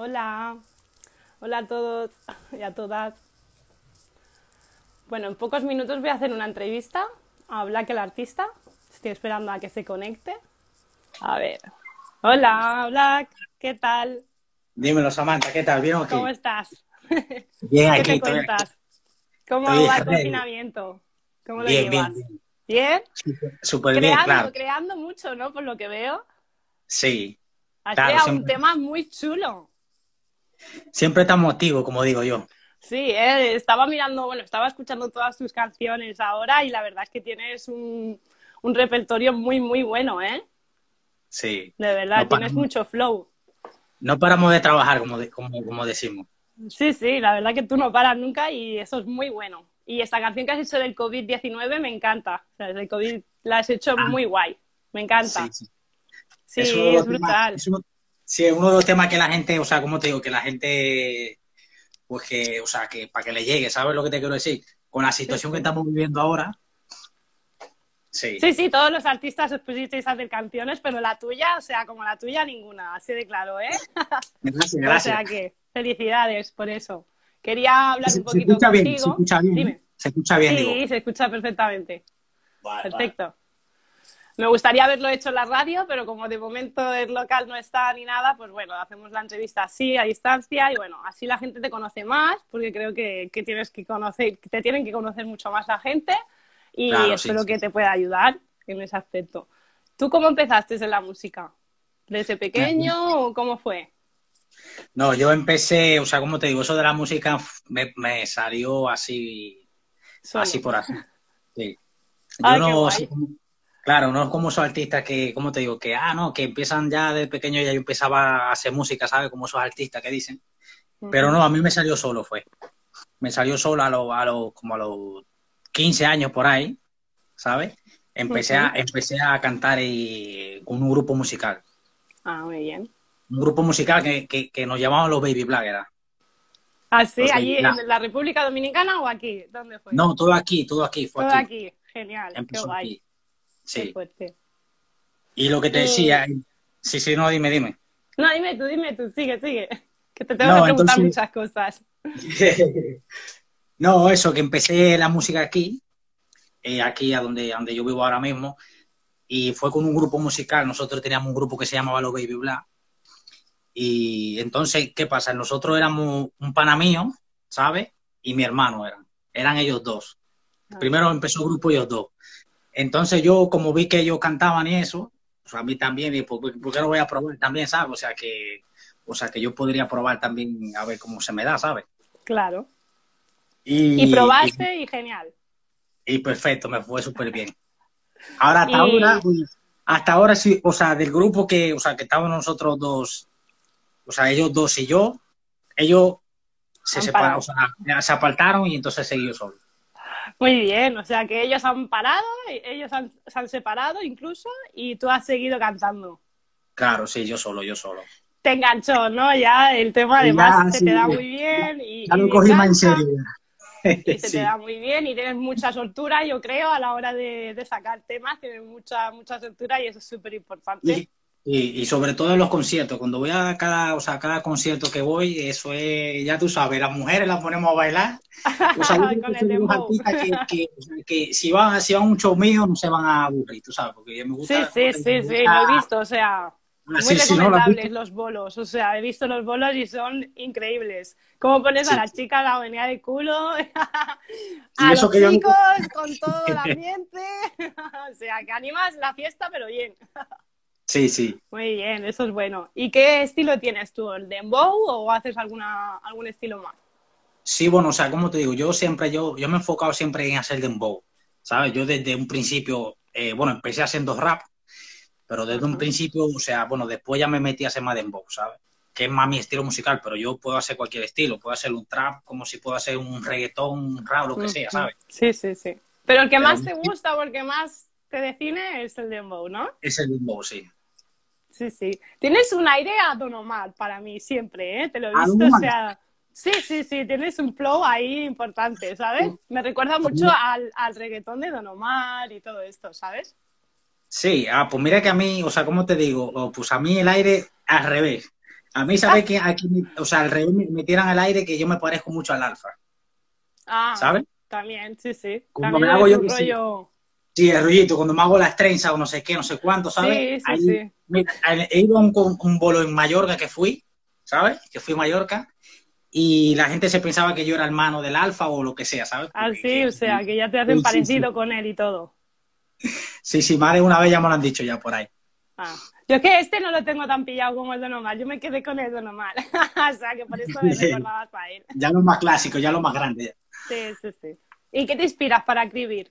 Hola, hola a todos y a todas. Bueno, en pocos minutos voy a hacer una entrevista a Black el artista. Estoy esperando a que se conecte. A ver. Hola, Black, ¿qué tal? Dímelo, Samantha, ¿qué tal? ¿Bien o qué? ¿Cómo estás? Bien, ¿Qué aquí. te aquí. cuentas? ¿Cómo Estoy va el confinamiento? ¿Cómo lo Bien, llevas? bien, bien. ¿Bien? Súper- Súper bien, creando, claro. creando mucho, ¿no? Por lo que veo. Sí. Has Claro, creado un tema muy chulo. Siempre estamos activos, como digo yo. Sí, eh, estaba mirando, bueno, estaba escuchando todas tus canciones ahora y la verdad es que tienes un, un repertorio muy, muy bueno, ¿eh? Sí. De verdad, No tienes mucho flow. No paramos de trabajar, como, de- como, como decimos. Sí, sí, la verdad que tú no paras nunca y eso es muy bueno. Y esta canción que has hecho del COVID-19 me encanta. O sea, del COVID la has hecho Ah. muy guay. Me encanta. Sí, sí. Sí, Es es brutal. es uno- sí, es uno de los temas que la gente, o sea, como te digo, que la gente, pues que, o sea, que para que le llegue, ¿sabes lo que te quiero decir? Con la situación sí. que estamos viviendo ahora. Sí. Sí, sí, todos los artistas os pusisteis a hacer canciones, pero la tuya, o sea, como la tuya, ninguna. Así de claro, ¿eh? Gracias, O gracias. sea que, felicidades por eso. Quería hablar se, un se poquito bien, contigo. se escucha bien. Dime. Se escucha bien, sí, digo. se escucha perfectamente. Vale, vale. Me gustaría haberlo hecho en la radio, pero como de momento el local no está ni nada, pues bueno, hacemos la entrevista así, a distancia, y bueno, así la gente te conoce más, porque creo que, que tienes que conocer, que te tienen que conocer mucho más la gente, y Claro, espero sí, que te pueda ayudar en ese aspecto. ¿Tú cómo empezaste en la música? ¿Desde pequeño o cómo fue? No, yo empecé, o sea, como te digo, eso de la música me, me salió así, Solo. así por así. Sí. Yo Ay, no, claro, no es como esos artistas que, como te digo, que, ah, no, que empiezan ya de pequeño, ya yo empezaba a hacer música, ¿sabes? Como esos artistas que dicen. Pero no, a mí me salió solo, fue. Me salió solo a los, a los, como a los 15 años por ahí, ¿sabes? Empecé, a, empecé a cantar eh, con un grupo musical. Ah, muy bien. Un grupo musical que, que, que nos llamaban los Baby Black, era. ¿Ah, sí? Los ¿Allí en la República Dominicana o aquí? ¿Dónde fue? No, todo aquí, todo aquí, fue Todo aquí. aquí. Genial. Qué Empezó guay. aquí. Qué Sí. fuerte. Y lo que te Y- decía, sí, sí, no, dime, dime. No, dime tú, dime tú, sigue, sigue. Que te tengo No, que preguntar entonces- muchas cosas. No, eso, que empecé la música aquí, eh, aquí a donde, a donde yo vivo ahora mismo, y fue con un grupo musical. Nosotros teníamos un grupo que se llamaba Los Baby Black. Y entonces, ¿qué pasa? Nosotros éramos un pana mío, ¿sabes? Y mi hermano eran. Eran ellos dos. Ah. Primero empezó el grupo ellos dos. Entonces yo, como vi que ellos cantaban y eso, pues a mí también, y ¿por, por qué no voy a probar también, ¿sabes? O sea que, o sea que yo podría probar también a ver cómo se me da, ¿sabes? Claro. Y, Y probaste y genial. Y, perfecto, me fue súper bien. Ahora hasta Y- ahora, pues, hasta ahora sí, o sea, del grupo que, o sea, que estábamos nosotros dos, o sea, ellos dos y yo, ellos se separaron, o sea, se apartaron y entonces seguí yo solo. Muy bien, o sea que ellos han parado, ellos han- se han separado incluso y tú has seguido cantando. Claro, sí, yo solo, yo solo. Te enganchó, ¿no? Ya el tema Ya, además se sí, te da muy bien y, Ya lo cogí más en serio. y se Sí. te da muy bien y tienes mucha soltura, yo creo, a la hora de, de sacar temas, tienes mucha, mucha soltura y eso es súper importante. Y, y, y sobre todo en los conciertos, cuando voy a cada, o sea, a cada concierto que voy, eso es, ya tú sabes, las mujeres las ponemos a bailar. O sea, yo que que, que, si van, si van a un show mío no se van a aburrir, tú sabes, porque me Sí, gusta. sí, sí, sí, lo he visto, o sea, muy Ah, sí, sí, ¿no? ¿Lo has recomendables visto? los bolos, o sea, he visto los bolos y son increíbles. Cómo pones a Sí. la chica la venida de culo, a los que yo- chicos con todo el ambiente, o sea, que animas la fiesta, pero bien. Sí, sí. Muy bien, eso es bueno. ¿Y qué estilo tienes tú? ¿El dembow o haces alguna, algún estilo más? Sí, bueno, o sea, como te digo, yo siempre, yo, yo me he enfocado siempre en hacer dembow, ¿sabes? Yo desde un principio, eh, bueno, empecé haciendo rap, pero desde un principio, o sea, bueno, después ya me metí a hacer más dembow, ¿sabes? Que es más mi estilo musical, pero yo puedo hacer cualquier estilo, puedo hacer un trap, como si puedo hacer un reggaetón, un rap, lo que sea, ¿sabes? Sí, sí, sí. Pero el que Pero más te gusta o el que más te define es el dembow, ¿no? Es el dembow, sí. Sí, sí. Tienes un aire a Don Omar para mí siempre, ¿eh? Te lo he ¿A visto, o sea... Sí, sí, sí, tienes un flow ahí importante, ¿sabes? Me recuerda mucho al, al reggaetón de Don Omar y todo esto, ¿sabes? Sí, ah, pues mira que a mí, o sea, ¿cómo te digo? Oh, pues a mí el aire al revés. A mí, ¿sabes que aquí, o sea, al revés me, tiran al aire que yo me parezco mucho al alfa. Ah, ¿sabes? También, sí, sí. Cuando También me hago yo rollo... Sí, el rollito, cuando me hago las trenzas o no sé qué, no sé cuánto, ¿sabes? Sí, sí, Ahí- sí. mira, he ido a un, un bolo en Mallorca que fui, ¿sabes? Que fui a Mallorca y la gente se pensaba que yo era hermano del alfa o lo que sea, ¿sabes? Ah, Porque- sí, o sea, que ya te hacen Sí, parecido sí. con él y todo. Sí, sí, de una vez ya me lo han dicho ya por ahí. Ah. Yo es que este no lo tengo tan pillado como el de normal. Yo me quedé con el de normal. o sea, que por eso me recordabas a él. Ya lo más clásico, ya lo más grande. ya. Sí, sí, sí. ¿Y qué te inspiras para escribir?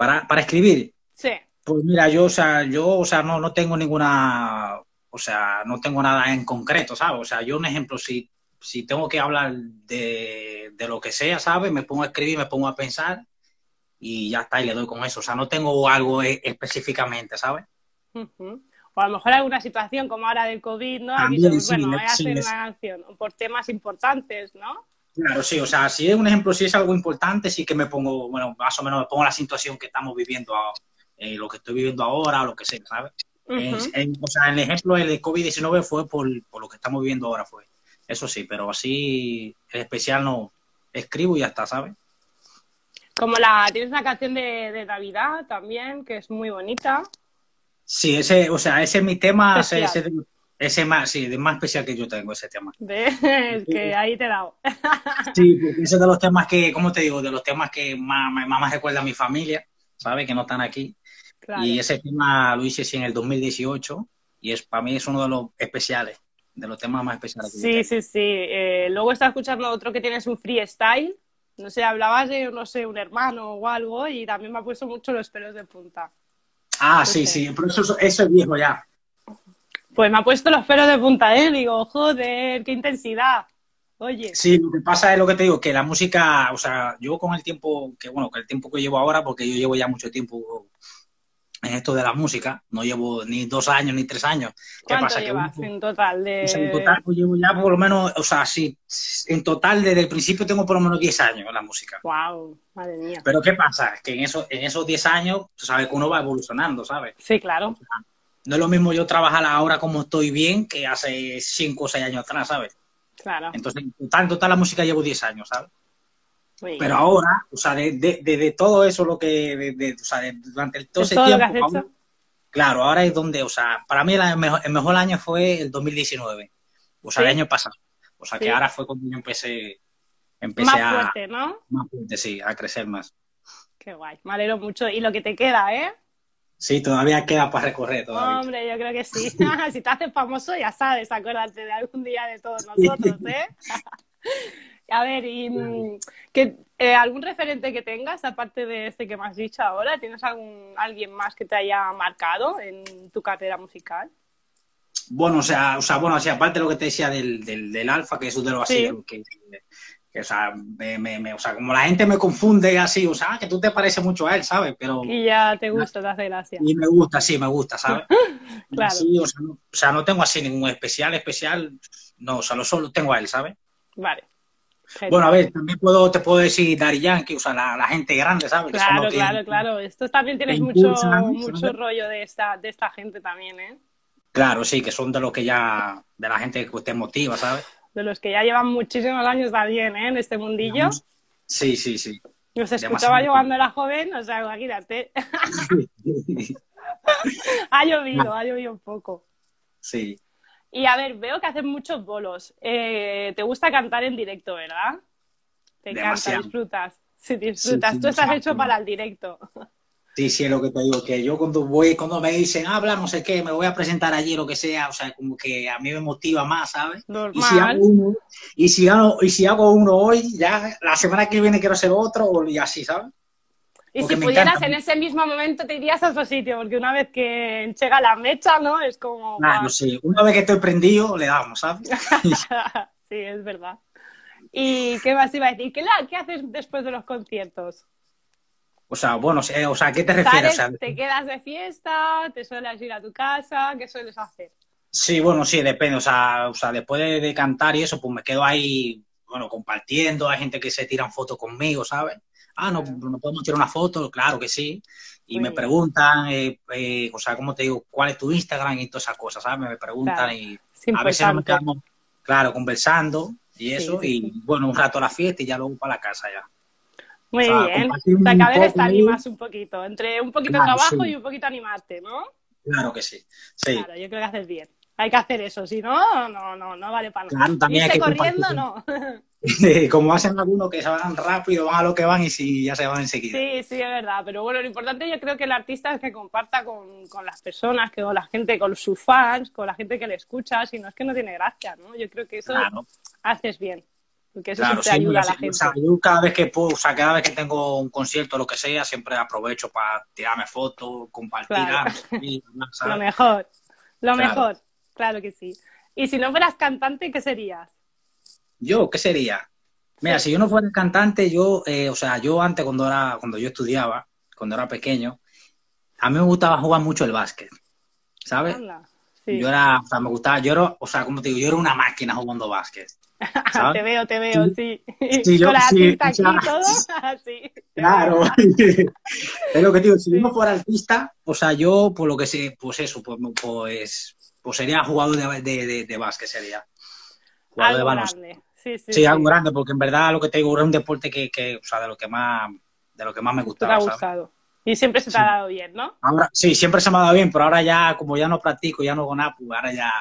Para, para escribir, Sí. pues mira, yo, o sea, yo, o sea, no, no tengo ninguna, o sea, no tengo nada en concreto, ¿sabes? O sea, yo un ejemplo, si, si tengo que hablar de, de lo que sea, ¿sabes? Me pongo a escribir, me pongo a pensar y ya está, y le doy con eso. O sea, no tengo algo e- específicamente, ¿sabes? O a lo mejor alguna situación como ahora del COVID, ¿no? También, somos, sí, bueno, voy a hacer una canción por temas importantes, ¿no? Claro, sí, o sea, si es un ejemplo, si es algo importante, sí que me pongo, bueno, más o menos me pongo la situación que estamos viviendo, eh, lo que estoy viviendo ahora lo que sea, ¿sabes? En- Ujú. en- o sea, el ejemplo el de COVID-19 fue por, por lo que estamos viviendo ahora, fue. Eso sí, pero así, en especial no, escribo y ya está, ¿sabes? Como la, tienes una canción de, de Navidad también, que es muy bonita. Sí, ese, o sea, ese es mi tema, ese, ese, ese más, sí, de más especial que yo tengo, ese tema. Es que ahí te he dado. Sí, porque ese es de los temas que, ¿cómo te digo? De los temas que más, más, más recuerda a mi familia, ¿sabes? Que no están aquí. Claro. Y ese tema lo hice sí, en el 2018 y es para mí es uno de los especiales, de los temas más especiales. que yo Sí, tengo. sí, sí. Eh, luego estaba escuchando otro que tienes un freestyle. No sé, hablabas de, no sé, un hermano o algo y también me ha puesto mucho los pelos de punta. Ah, sí, sí, pero eso, eso es viejo ya. Pues me ha puesto los pelos de punta, ¿eh? Digo, joder, qué intensidad. Oye, Sí, lo que pasa es lo que te digo, que la música, o sea, yo con el tiempo, que bueno, con el tiempo que llevo ahora, porque yo llevo ya mucho tiempo en esto de la música, no llevo ni dos años ni tres años. ¿Qué ¿cuánto pasa? Que en total de...? o sea, en total pues, llevo ya por lo menos, o sea, sí, en total desde el principio tengo por lo menos 10 años en la música. Wow, madre mía. Pero ¿qué pasa? Que en, eso, en esos 10 años, tú sabes que uno va evolucionando, ¿sabes? Sí, claro. No es lo mismo yo trabajar ahora como estoy bien que hace 5 o 6 años atrás, ¿sabes? Claro. Entonces, en total, en total la música llevo 10 años, ¿sabes? Muy bien. Pero ahora, o sea, de, de, todo eso, lo que, de, o sea, durante el- todo ¿De ese todo lo que tiempo, has hecho? claro, ahora es donde, o sea, para mí el mejor, el mejor año fue el 2019, o sea, Sí. el año pasado. O sea, Sí. que ahora fue cuando yo empecé, empecé Más a, fuerte, ¿no? más fuerte, sí, a crecer más. Qué guay. Me alegro mucho. Y lo que te queda, ¿eh? Sí, todavía queda para recorrer todavía. Hombre, yo creo que sí. si te haces famoso, ya sabes, acuérdate de algún día de todos nosotros, ¿eh? A ver, y mm, que, eh, algún referente que tengas, aparte de este que me has dicho ahora, ¿tienes algún alguien más que te haya marcado en tu carrera musical? Bueno, o sea, o sea, bueno, o sea, aparte de lo que te decía del, del, del alfa, que eso de lo así, Sí. que, o sea, me, me- me- o sea, como la gente me confunde así, o sea, que tú te pareces mucho a él, ¿sabes? Pero Y ya te gusta, te hace gracia. y me gusta, sí, me gusta, ¿sabes? Claro. O, sea, no, o sea, no tengo así ningún especial, especial, no, o sea, lo solo tengo a él, ¿sabes? Vale. Genial. Bueno, a ver, también puedo, te puedo decir Daddy Yankee, o sea, la, la gente grande, ¿sabes? Claro, que- claro, claro. Esto también tienes mucho, mucho rollo de esta, de esta gente también, ¿eh? Claro, sí, que son de los que ya, de la gente que te motiva, ¿sabes? De los que ya llevan muchísimos años también, ¿eh? En este mundillo. Sí, sí, sí. Los escuchaba yo cuando era joven, o sea, imagínate. ha llovido, ha llovido un poco. Sí. Y a ver, veo que haces muchos bolos. Eh, ¿Te gusta cantar en directo, verdad? Te encanta, disfrutas. Sí, disfrutas. Sí, sí, Tú estás hecho para el directo. Sí, sí, es lo que te digo, que yo cuando voy, cuando me dicen, habla, no sé qué, me voy a presentar allí, lo que sea, o sea, como que a mí me motiva más, ¿sabes? Y si Normal. hago uno, y si hago, y si hago uno hoy, ya la semana que viene quiero hacer otro, y así, ¿sabes? Y porque si pudieras encanta. en ese mismo momento te irías a otro sitio, porque una vez que llega la mecha, ¿no? Es como... Claro, sí, una vez que estoy prendido, le damos, ¿sabes? sí, es verdad. ¿Y qué más iba a decir? ¿Qué, la- qué haces después de los conciertos? O sea, bueno, o sea, o sea, ¿a qué te refieres? ¿Sales, O sea, ¿Te quedas de fiesta? ¿Te sueles ir a tu casa? ¿Qué sueles hacer? Sí, bueno, sí, depende. O sea, o sea después de, de cantar y eso, pues me quedo ahí, bueno, compartiendo. Hay gente que se tiran fotos conmigo, ¿sabes? Ah, no, no podemos tirar una foto, claro que sí. Y Muy me preguntan, eh, eh, o sea, ¿cómo te digo? ¿Cuál es tu Instagram? Y todas esas cosas, ¿sabes? Me preguntan Claro. y a veces nos quedamos, claro, conversando y Sí, eso, sí, y sí. bueno, un rato a la fiesta y ya luego para la casa ya. Muy O sea, bien. te poco ahí. animas un poquito. Entre un poquito de Claro, trabajo sí. y un poquito animarte, ¿no? Claro que sí. Sí. Claro, yo creo que haces bien. Hay que hacer eso, si no, no, no, no vale para nada. Claro, también hay que corriendo, no. Como hacen algunos que se van rápido, van a lo que van y si ya se van enseguida. Sí, sí, es verdad. Pero bueno, lo importante yo creo que el artista es que comparta con, con las personas, que con la gente, con sus fans, con la gente que le escucha, si no es que no tiene gracia, ¿no? Yo creo que eso Claro. haces bien. Porque eso Claro, siempre sí, ayuda a la o gente. sea, yo cada vez que puedo, o sea, cada vez que tengo un concierto o lo que sea, siempre aprovecho para tirarme fotos, compartir, Claro. Lo mejor, lo Claro. mejor, claro que sí. Y si no fueras cantante, ¿qué serías? Yo, ¿qué sería? Mira, Sí. si yo no fuera cantante, yo, eh, o sea, yo antes cuando era, cuando yo estudiaba, cuando era pequeño, a mí me gustaba jugar mucho el básquet, ¿sabes? Anda, sí. Yo era, o sea, me gustaba, yo era, o sea, como te digo, yo era una máquina jugando básquet, ¿sabes? te veo, te veo, sí. Sí, yo- Con la o aquí y todo. te Claro. es lo que te digo, si yo no fuera artista, o sea, yo, por lo que sé, pues eso, pues, pues, pues sería jugador de, de, de, de básquet, sería. Jugador de Algo baloncesto. grande. Sí, sí, Sí, algo grande, porque en verdad lo que te digo era un deporte que, que o sea, de lo que más, de lo que más me Te ha gustaba, ¿sabes? gustado. Y siempre se te ha dado bien, ¿no? Ahora, sí, siempre se me ha dado bien, pero ahora ya, como ya no practico, ya no hago nada, pues ahora ya,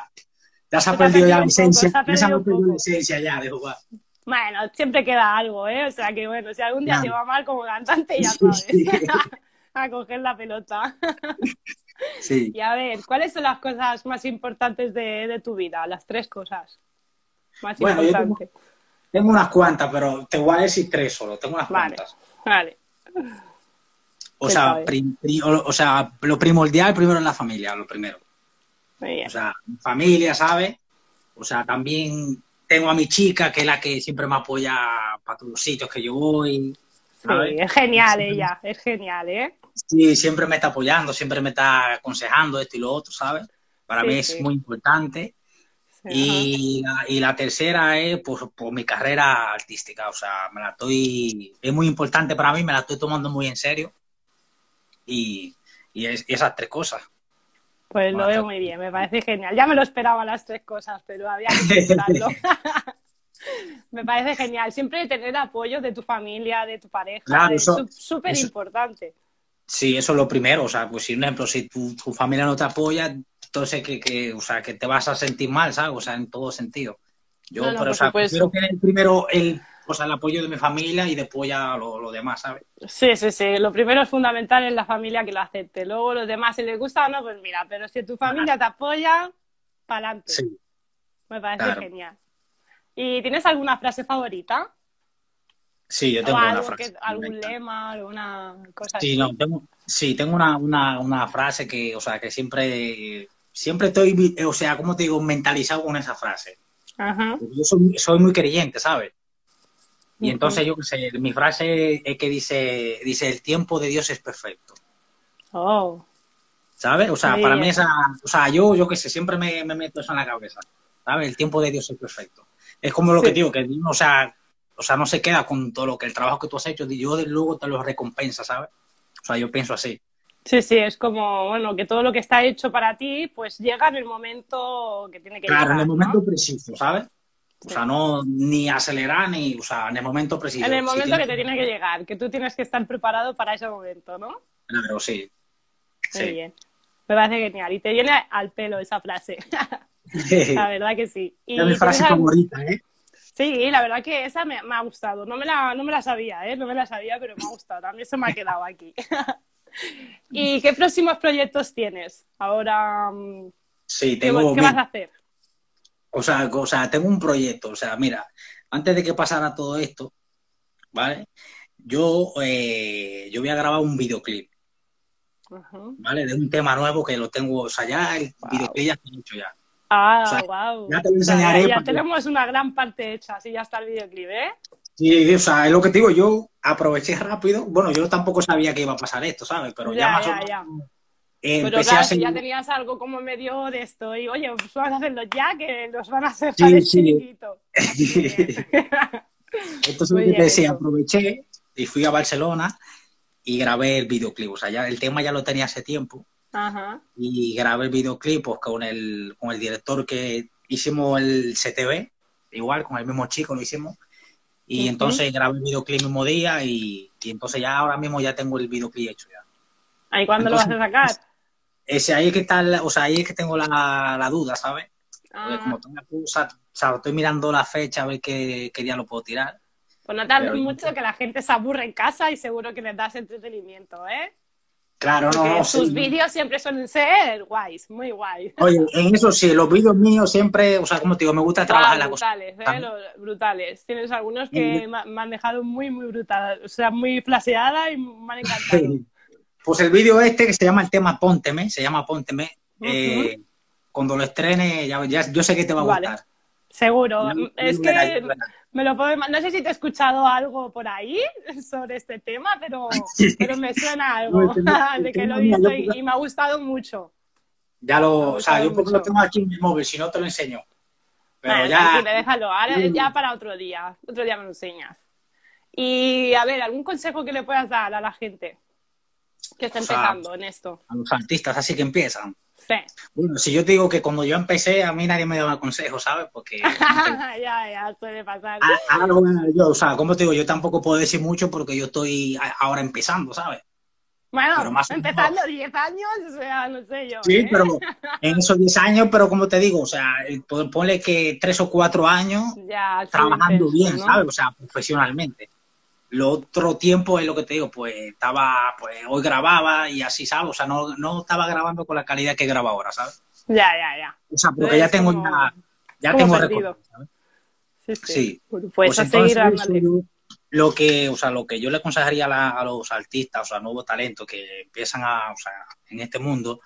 ya se ha perdido ya la ha ya se ha perdido la poco. esencia ya de jugar. Bueno, siempre queda algo, ¿eh? O sea que bueno, si algún día Claro. te va mal como cantante, ya sabes. sí. a coger la pelota. Sí. Y a ver, ¿cuáles son las cosas más importantes de, de tu vida? Las tres cosas más Bueno, tengo- importantes. Tengo unas cuantas, pero te voy a decir tres solo, tengo unas Vale. cuantas. Vale. O ¿Qué sea, prim- pri- o, o sea, lo primordial primero es la familia, lo primero. Muy bien. O sea, mi familia, ¿sabes? O sea, también tengo a mi chica, que es la que siempre me apoya para todos los sitios que yo voy. Sí, ¿sabes? es genial ella, es genial, ¿eh? Sí, siempre me está apoyando, siempre me está aconsejando esto y lo otro, ¿sabes? Para Sí, mí es sí. muy importante. Sí, Y la, y la tercera es pues, por mi carrera artística, o sea, me la estoy, es muy importante para mí, me la estoy tomando muy en serio. Y, y, es- y esas tres cosas. Pues lo Bueno, veo muy bien, me parece genial. Ya me lo esperaba las tres cosas, pero había que intentarlo. me parece genial. Siempre tener apoyo de tu familia, de tu pareja, Claro, es súper importante. Sí, eso es lo primero, o sea, pues si, por ejemplo, si tu, tu familia no te apoya, entonces que, que, o sea, que te vas a sentir mal, ¿sabes? O sea, en todo sentido. Yo, No, no, pero, por o sea, supuesto. prefiero tener primero el, o sea, el apoyo de mi familia y después ya lo, lo demás, ¿sabes? Sí, sí, sí. Lo primero es fundamental en la familia que lo acepte. Luego los demás, si les gusta o no, pues mira, pero si tu familia te apoya, para adelante. Sí. Me parece claro. genial. ¿Y tienes alguna frase favorita? Sí, yo ¿O tengo una frase. que- algún lema, alguna cosa Sí, así? no, tengo, sí, tengo una, una, una frase que, o sea, que siempre, siempre estoy, o sea, ¿cómo te digo? Mentalizado con esa frase. Ajá. Yo soy, soy muy creyente, ¿sabes? Y entonces yo qué sé, mi frase es que dice, dice, el tiempo de Dios es perfecto. Oh, ¿Sabes? O sea, para mí esa, o sea, yo, yo qué sé, siempre me, me meto eso en la cabeza. ¿Sabes? El tiempo de Dios es perfecto. Es como lo Sí. que digo, que o sea, o sea, no se queda con todo lo que el trabajo que tú has hecho, yo de luego te lo recompensa, ¿sabes? O sea, yo pienso así. sí, sí, es como, bueno, que todo lo que está hecho para ti, pues llega en el momento que tiene que Claro, llegar, en el ¿no? momento preciso, ¿sabes? O sea, no ni acelerar ni, o sea, en el momento preciso. En el Si momento tienes- que te tiene que llegar, que tú tienes que estar preparado para ese momento, ¿no? Claro, sí. Muy Sí. bien. Me parece genial. Y te viene al pelo esa frase. la verdad que sí. Y es mi frase favorita, ¿eh? Sí, la verdad que esa me, me ha gustado. No me, la, no me la sabía, ¿eh? No me la sabía, pero me ha gustado. También se me ha quedado aquí. ¿Y qué próximos proyectos tienes? Ahora, mm, Sí, ¿qué, tengo, qué vas a hacer? O sea, o sea, tengo un proyecto, o sea, mira, antes de que pasara todo esto, ¿vale? Yo, eh, yo voy a grabar un videoclip. ¿vale? De un tema nuevo que lo tengo, o sea, ya el Wow. videoclip ya está hecho ya. Ah, O sea, wow. ya te lo enseñaré ya que- tenemos una gran parte hecha, así ya está el videoclip, ¿eh? Sí, o sea, es lo que te digo, yo aproveché rápido, bueno, yo tampoco sabía que iba a pasar esto, ¿sabes? Pero ya, Ya, más ya, o menos ya. Eh, Pero claro, a si ya tenías algo como medio de esto y oye, pues vamos a hacerlo ya, que nos van a hacer Sí, el sí. Entonces, lo que te decía, aproveché y fui a Barcelona y grabé el videoclip. O sea, ya el tema ya lo tenía hace tiempo. Ajá. Y grabé el videoclip pues, con, el, con el director que hicimos el CTV, igual, con el mismo chico lo hicimos. Y entonces grabé el videoclip el mismo día y, y entonces ya ahora mismo ya tengo el videoclip hecho ya. ¿Ahí cuándo lo vas a sacar? Ese ahí es que está, o sea, ahí es que tengo la, la duda, ¿sabes? Ah, como tengo o sea, estoy mirando la fecha a ver qué, qué día lo puedo tirar. pues no tardes mucho que la gente se aburre en casa y seguro que les das entretenimiento, ¿eh? Claro, no, Porque no, sus sí. vídeos siempre suelen ser guays, muy guays. Oye, en eso sí, los vídeos míos siempre, o sea, como te digo, me gusta trabajar Ah, la cosa. brutales, ¿eh? También. Lo- brutales. Tienes algunos que me, me han dejado muy, muy brutal. O sea, muy flaseada y me han encantado. Sí. Pues el vídeo este que se llama el tema Pónteme, se llama Pónteme, eh, cuando lo estrene, ya, ya- yo sé que te va a Vale. gustar. Seguro. Es que me lo puedo No sé si te he escuchado algo por ahí sobre este tema, pero, pero me suena algo No, de que lo he visto y, y me ha gustado mucho. Ya lo, o sea, yo porque lo tengo aquí en mi móvil, si no te lo enseño. Pero ya, tranquilo, déjalo. Ahora ya para otro día. Otro día me lo enseñas. Y a ver, ¿algún consejo que le puedas dar a la gente que está O sea, empezando en esto? a los artistas así que empiezan. Sí. Bueno, si yo te digo que cuando yo empecé, a mí nadie me daba consejos, ¿sabes? Porque ya, ya, suele pasar. a- algo yo, o sea, como te digo, yo tampoco puedo decir mucho porque yo estoy ahora empezando, ¿sabes? Bueno, pero más empezando 10 años, o sea, no sé yo. Sí, ¿eh? pero en esos 10 años, pero como te digo, o sea, eh, pon- ponle que 3 o 4 años Ya, trabajando intenso, bien, ¿no? ¿sabes? O sea, profesionalmente. Lo otro tiempo es lo que te digo, pues estaba, pues hoy grababa y así, ¿sabes? O sea, no, no estaba grabando con la calidad que grabo ahora, ¿sabes? Ya, ya, ya. O sea, porque ya tengo como- ya, tengo ¿sabes? Sí, sí. Sí. Pues, Pues a entonces, seguir lo que, o sea, lo que yo le aconsejaría a, la- a los artistas, o sea, nuevos talentos que empiezan a, o sea, en este mundo,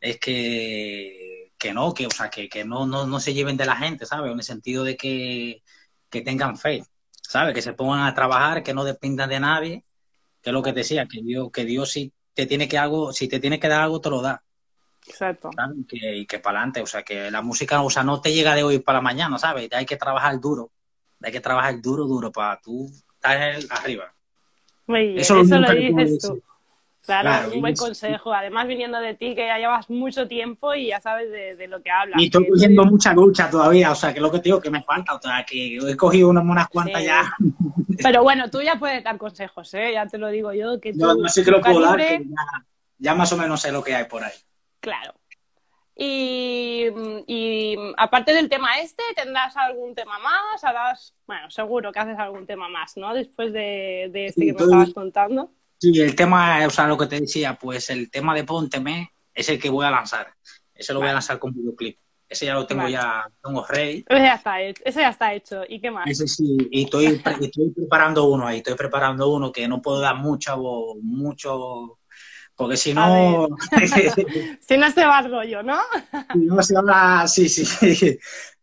es que, que no, que, o sea, que, que no, no, no se lleven de la gente, ¿sabes? En el sentido de que, que tengan fe, ¿sabes? Que se pongan a trabajar, que no dependan de nadie, que es lo que te decía, que Dios, que Dios si te tiene que algo, si te tiene que dar algo, te lo da. Exacto. que, y que para adelante, o sea, que la música, o sea, no te llega de hoy para mañana, ¿sabes? Hay que trabajar duro, hay que trabajar duro, duro para tú estar arriba. Muy bien, Eso eso, es lo lo dices tú. Claro, Claro, un buen consejo. Además, viniendo de ti, que ya llevas mucho tiempo y ya sabes de, de lo que hablas. Y estoy cogiendo mucha lucha todavía, o sea, que es lo que te digo que me falta, o sea, que he cogido unas, unas cuantas Sí. ya. Pero bueno, tú ya puedes dar consejos, ¿eh? Ya te lo digo yo. Que Yo tú, no sé que tu lo puedo dar, que ya, ya más o menos sé lo que hay por ahí. Claro. Y, y aparte del tema este, ¿tendrás algún tema más? Harás, bueno, seguro que haces algún tema más, ¿no? Después de, de este Sí, que me estabas contando. Sí, el tema, o sea, lo que te decía, pues el tema de Pónteme es el que voy a lanzar. Ese lo voy a lanzar con videoclip. Ese ya lo tengo Vale. ya, tengo ready. Ese ya está hecho. Ese ya está hecho. ¿Y qué más? Ese sí, y estoy, pre- estoy preparando uno ahí, estoy preparando uno que no puedo dar mucho, mucho, porque si no, Si no se va el rollo, ¿no? si no se habla, sí, sí, sí.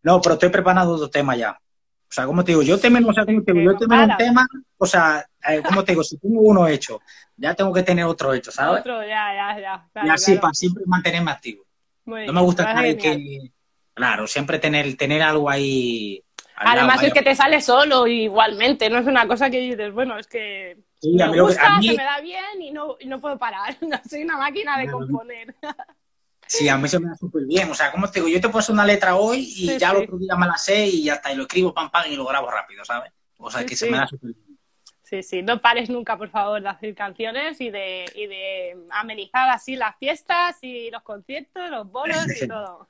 No, pero estoy preparando otro tema ya. O sea, como te digo, yo termino, o sea, yo no termino un tema, o sea, eh, como te digo, si tengo uno hecho, ya tengo que tener otro hecho, ¿sabes? Otro, ya, ya, ya. Claro, y así, claro. para siempre mantenerme activo. Muy No me gusta me parece que, claro, siempre tener, tener algo ahí. lado, Además vaya. es que te sale solo igualmente, no es una cosa que dices, bueno, es que Sí, a me que- gusta, mí- se me da bien y no, y no puedo parar. No soy una máquina de componer. Sí, a mí se me da súper bien. O sea, como te digo, yo te puedo hacer una letra hoy y Sí, ya sí. el otro día me la sé y ya está, y lo escribo pam pam y lo grabo rápido, ¿sabes? O sea, Sí, que se me da súper bien. Sí, sí, no pares nunca, por favor, de hacer canciones y de, y de amenizar así las fiestas y los conciertos, los bolos y todo.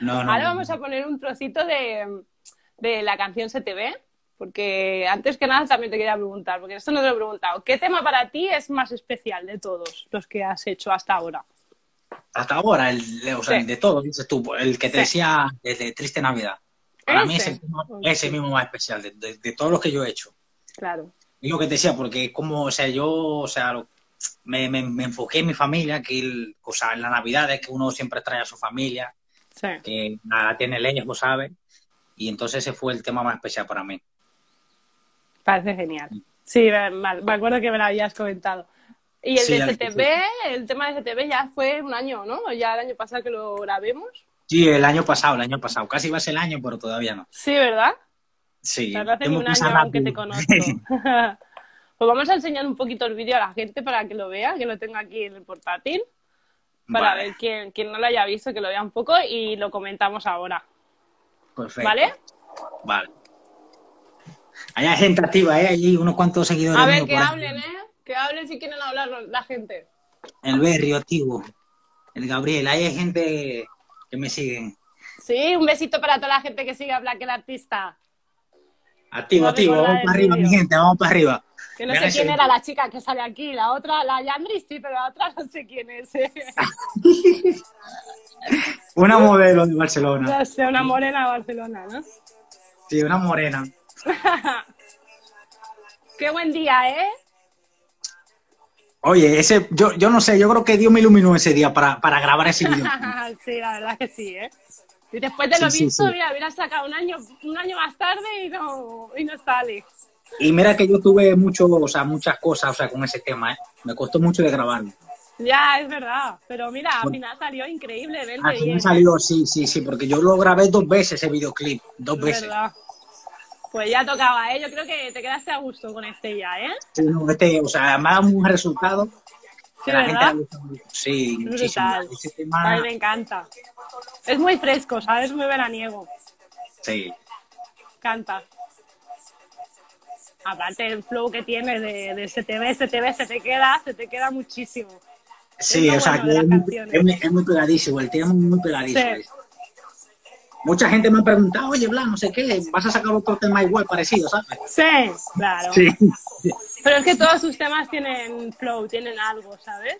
No, no. Ahora vamos a poner un trocito de, de la canción STV, porque antes que nada también te quería preguntar, porque esto no te lo he preguntado. ¿Qué tema para ti es más especial de todos los que has hecho hasta ahora? Hasta ahora, el, o sea, Sí. el de todo, dices tú, el que te Sí. decía el de Triste Navidad. Para mí es Ese. el, ese mismo más especial de, de, de todos los que yo he hecho. Claro. Es lo que te decía, porque como, o sea, yo, o sea, lo- me, me, me enfoqué en mi familia, que el, o sea, en la Navidad es que uno siempre trae a su familia, Sí. que la tiene lejos, ¿sabes? Y entonces ese fue el tema más especial para mí. Parece genial. Sí, me, me acuerdo que me lo habías comentado. Y el Sí, de STV, el tema de STV ya fue un año, ¿no? Ya el año pasado que lo grabemos. Sí, el año pasado, el año pasado. Casi va a ser el año, pero todavía no. Sí, ¿verdad? Sí. Hemos un año aunque te conozco. Pues vamos a enseñar un poquito el vídeo a la gente para que lo vea, que lo tenga aquí en el portátil, para Vale. ver quién, quién no lo haya visto, que lo vea un poco y lo comentamos ahora. Perfecto. ¿Vale? Vale. Hay gente activa, ¿eh? Hay unos cuantos seguidores. A ver, que hablen, ¿eh? Que hablen si quieren hablar la gente. El Berrio activo. El Gabriel. Ahí hay gente que me siguen. Sí, un besito para toda la gente que sigue a Black el Artista. Activo, activo. Vamos para arriba, mi gente. Vamos para arriba. Que no sé quién era la chica que sale aquí, la otra, la Yandri sí, pero la otra no sé quién es. ¿eh? Una modelo de Barcelona. Sé, una morena de Barcelona, ¿no? Sí, una morena. Qué buen día, ¿eh? Oye, ese, yo, yo no sé, yo creo que Dios me iluminó ese día para, para grabar ese video. sí, la verdad que sí, ¿eh? Y después de lo Sí, visto, sí. mira, hubiera sacado un año, un año más tarde y no, y no sale. Y mira que yo tuve mucho, o sea, muchas cosas, o sea, con ese tema, ¿eh? Me costó mucho de grabarlo. Ya, es verdad. Pero mira, al Bueno. final salió increíblemente Al final salió, sí, sí, sí, porque yo lo grabé dos veces ese videoclip, dos Es veces. verdad. Pues ya tocaba, ¿eh? Yo creo que te quedaste a gusto con este ya, ¿eh? Sí, este, o sea, me ha dado un resultado Sí, que a la gente ¿verdad? le gusta mucho. Sí, Es muchísimo. brutal. Ese A tema, mí me encanta. Es muy fresco, ¿sabes? Muy veraniego. sí. Canta. Aparte el flow que tiene de, de se te ve, se te ve, se te queda, se te queda muchísimo. Sí, Es o sea, bueno que es muy, es muy- es pegadísimo, el tema es muy pegadizo. Sí. Mucha gente me ha preguntado, oye, Blas, no sé qué, vas a sacar otro tema igual parecido, ¿sabes? Sí, claro. Sí. Pero es que todos sus temas tienen flow, tienen algo, ¿sabes?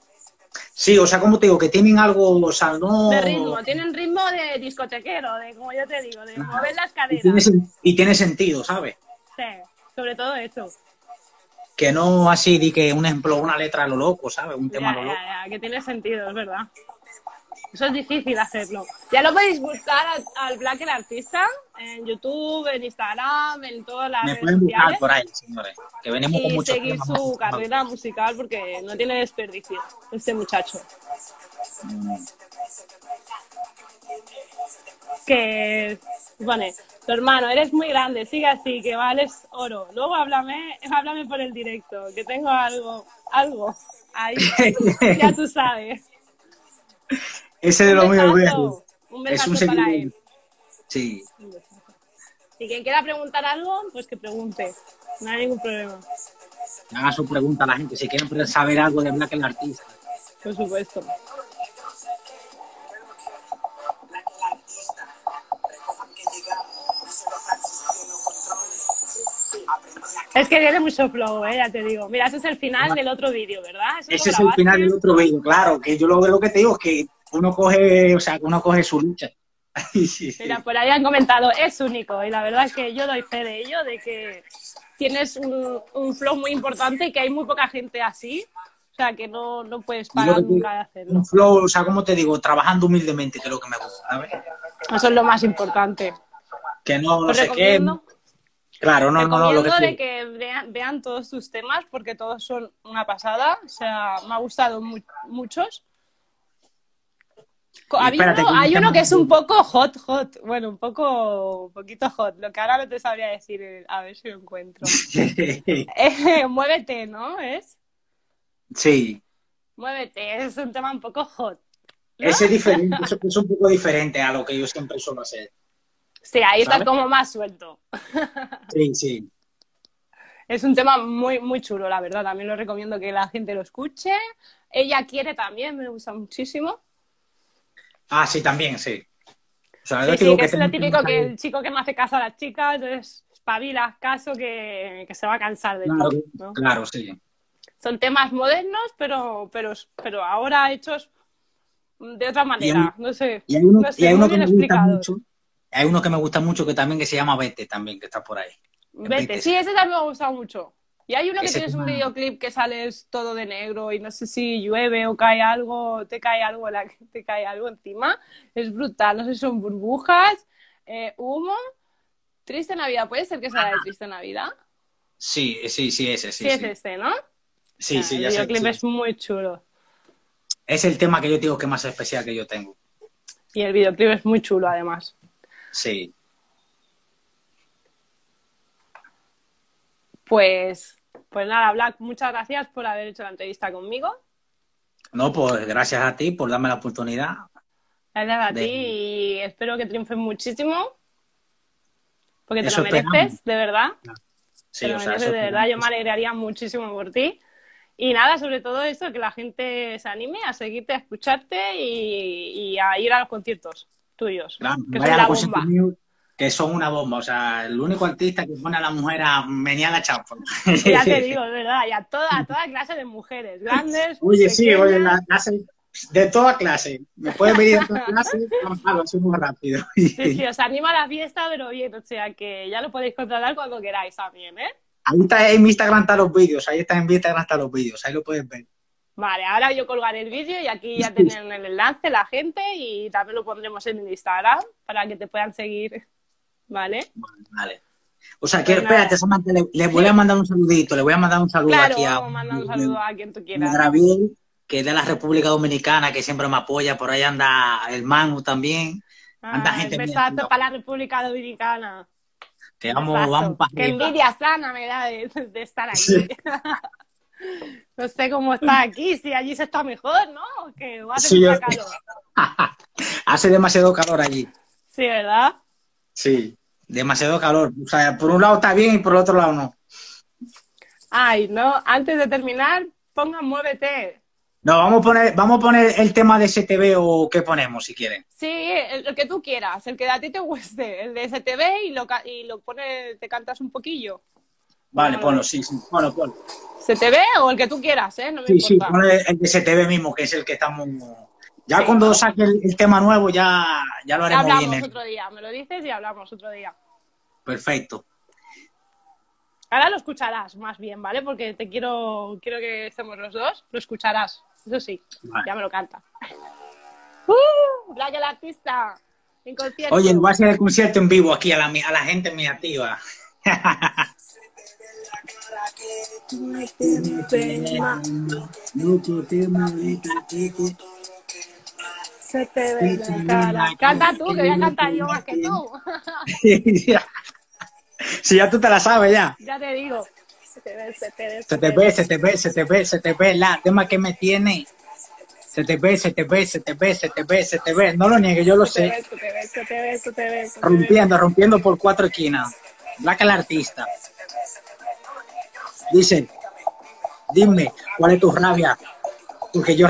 Sí, o sea, como te digo, que tienen algo, o sea, no... De ritmo, tienen ritmo de discotequero, de como yo te digo, de mover las Y caderas. tiene, y tiene sentido, ¿sabes? Sí, sobre todo eso. Que no así di que un ejemplo, una letra a lo loco, ¿sabes? Un tema Ya, a lo loco. ya, ya, que tiene sentido, es verdad. Eso es difícil hacerlo. Ya lo podéis buscar al, al Black el Artista en YouTube, en Instagram, en todas las Me redes pueden buscar sociales. por ahí, señores. Que venimos con y seguir su más. carrera musical porque no tiene desperdicio este muchacho. Que pone, tu hermano, eres muy grande, sigue así, que vales oro. Luego háblame, háblame por el directo, que tengo algo, algo ahí, ya tú sabes. Ese de lo un mío, besazo, viejo. un Es un para él. Sí. Y quien quiera preguntar algo, pues que pregunte. No hay ningún problema, Haga su pregunta a la gente si quieren saber algo de Black el artista. por supuesto. Es que tiene mucho flow, eh, ya te digo. Mira, ese es el final del otro vídeo, ¿verdad? Eso Ese es el final del otro vídeo, claro, que yo lo, lo que te digo es que uno coge, o sea, uno coge su lucha. Mira, por ahí han comentado, es único. Y la verdad es que yo doy fe de ello, de que tienes un, un flow muy importante y que hay muy poca gente así. O sea, que no, no puedes parar que nunca de hacerlo. un flow, o sea, como te digo, trabajando humildemente, que es lo que me gusta, ¿sabes? Eso es lo más importante. Que no, no sé qué. Claro, no, no, no, lo que de sí. que vean, vean todos tus temas porque todos son una pasada. O sea, me ha gustado mu- muchos. Hay espérate, uno, que un hay uno tema- que es un poco hot, hot. Bueno, un poco, un poquito hot. Lo que ahora no te sabría decir, eh, a ver si lo encuentro. Eh, muévete, ¿no? ¿Es? sí. Muévete, es un tema un poco hot. ¿no? Ese es diferente, es un poco diferente a lo que yo siempre suelo hacer. Sí, ahí está como más suelto. Sí, sí. Es un tema muy, muy chulo, la verdad. También lo recomiendo que la gente lo escuche. Ella quiere también, me gusta muchísimo. Ah, sí, también, sí. O sea, Sí, sí, que es lo típico que el chico que no hace caso a las chicas, entonces espabila, caso que, que se va a cansar de Claro, ti, ¿no? claro, sí. Son temas modernos, pero, pero, pero ahora hechos de otra manera. No sé. Y hay uno, no y sé, hay uno muy que bien me gusta explicados. mucho. Hay uno que me gusta mucho que también que se llama Vete también, que está por ahí. Vete, Vete, sí, ese también me ha gustado mucho. Y hay uno que tienes un videoclip que sales todo de negro y no sé si llueve o cae algo, te cae algo, la- te cae algo encima. Es brutal, no sé si son burbujas, eh, humo. Triste Navidad, ¿puede ser que sea de Triste Navidad? Sí, sí, sí, ese, sí. Sí, es este, ¿no? Sí, Ah, sí, el ya sé. videoclip sí. es muy chulo. Es el tema que yo digo que más especial que yo tengo. Y el videoclip es muy chulo, además. Sí. Pues Pues nada, Black, muchas gracias por haber hecho la entrevista conmigo. No, pues gracias a ti por darme la oportunidad. Gracias a De- ti y espero que triunfen muchísimo. Porque te Eso lo mereces, esperamos. de verdad. Sí, te o mereces, de verdad. Yo me alegraría muchísimo por ti. Y nada, sobre todo eso, que la gente se anime a seguirte, a escucharte y, y a ir a los conciertos tuyos. Claro, que son vaya la a los bomba. conciertos que son una bomba. O sea, el único artista que pone a la mujer a menear la chapa. Ya te digo, de verdad, y a toda, a toda clase de mujeres, grandes. Oye, sí, oye, la clase, de toda clase. Me puedes venir de toda clase, lo hacemos rápido. Sí, sí, os anima a la fiesta, pero bien, o sea que ya lo podéis contratar cuando queráis también, ¿eh? Ahí está en mi Instagram están los vídeos, ahí está en mi Instagram están los vídeos, ahí lo puedes ver. Vale, ahora yo colgaré el vídeo y aquí ya tienen el enlace la gente y también lo pondremos en el Instagram para que te puedan seguir, ¿vale? Vale. O sea, que Pues espérate, Samantha, le, le voy a mandar un saludito, le voy a mandar un saludo Claro, aquí a, vamos a mandar un saludo a quien tú a quieras. Que es de la República Dominicana, que siempre me apoya, por ahí anda el Manu también. anda Ah, gente besazo para la República Dominicana. Te vamos, Besazo. vamos para Qué envidia sana me da de, de estar aquí. Sí. no sé cómo está aquí, si allí se está mejor, ¿no? Que hace Sí, mucha yo- calor. Hace demasiado calor allí. Sí, ¿verdad? Sí, demasiado calor. O sea, por un lado está bien y por el otro lado no. Ay, no, antes de terminar, pongan Muévete. No, vamos a poner, vamos a poner el tema de STV o qué ponemos si quieren. Sí, el, el que tú quieras, el que a ti te guste, el de STV y lo, y lo pone, te cantas un poquillo. Vale, Vale. ponlo, sí, sí, ponlo, ponlo. STV o el que tú quieras, ¿eh? No me Sí, sí, importa. ponle el de STV mismo, que es el que estamos. Ya Sí. cuando saque el, el tema nuevo, ya, ya lo Ya haremos hablamos bien. otro día, me lo dices y hablamos otro día. Perfecto. Ahora lo escucharás más bien, ¿vale? Porque te quiero, quiero que estemos los dos, lo escucharás. Eso sí, Vale. ya me lo canta. ¡Uh! Black el artista, en concierto. Oye, voy a hacer el concierto en vivo aquí a la, a la gente mi activa. Se te ve la cara. Canta tú, que voy a cantar yo más que tú. Si ya tú te la sabes ya. ya te digo. Se te ve, se te ve, Se te ve, se te ve, se te ve, se te ve la tema que me tiene. Se te ve, se te ve, se te ve, se te ve, se te ve. No lo niegue, yo lo sé. ve, se te ve, se te ve, se te ve, se te ve. Rompiendo, rompiendo por cuatro esquinas. Black el artista. Dice, dime, ¿cuál es tu rabia? Porque yo...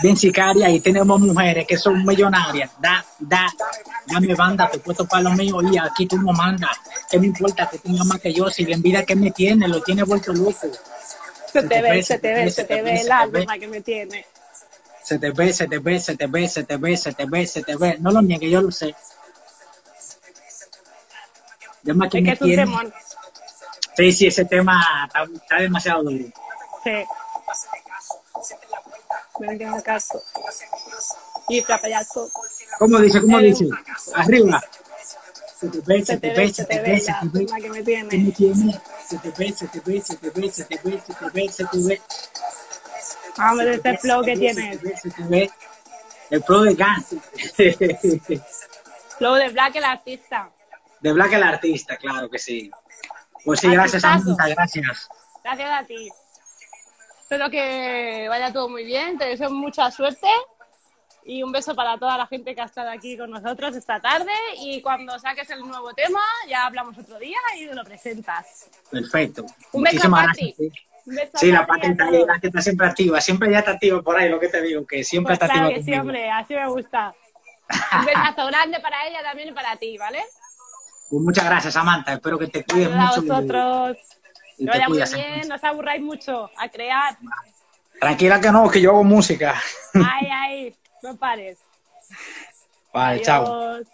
Bien sicaria y tenemos mujeres que son millonarias. Da, da, dame banda, te he puesto para lo mío y aquí tú no mandas. ¿Qué me importa que tenga más que yo? Si la envidia que me tiene, lo tiene vuelto loco. Se te ve, se te ve, se te ve el alma que me tiene. Se te ve, se te ve, se te ve, se te ve, se te ve, se te ve. No lo niegue, yo lo sé. Llama que Es que me un tiene. Sí, sí, ese tema está, está demasiado duro. Sí. Ven que me caso. Y payaso. ¿Cómo dice? ¿Cómo dice? Arriba. Se te ve, Se te ve, se te ve que me ¿Qué me tiene. tiene? Se te ve, se te ve, se te ve, se te ve, se te ve, se te ve. Vamos este flow que Se te ve, se te ve. El pro de Gans. Flow de Black el artista. De Black el artista, claro que sí. Pues sí, gracias. Samantha, gracias. Gracias a ti. Espero que vaya todo muy bien. Te deseo mucha suerte. Y un beso para toda la gente que ha estado aquí con nosotros esta tarde. Y cuando saques el nuevo tema, ya hablamos otro día y lo presentas. Perfecto. Un beso a gracias. sí. Un beso a Sí, la a que está siempre activa. Siempre ya está activa por ahí, lo que te digo, que siempre Pues está claro activa que sí, hombre, así me gusta. Un besazo grande para ella también y para ti, ¿vale? Pues muchas gracias, Samantha. Espero que te cuides a mucho. y- vosotros. Y Que te vaya muy bien, no os aburráis mucho a crear. Tranquila que no, que yo hago música. Ay, ay, no pares. Vale, chao. Adiós.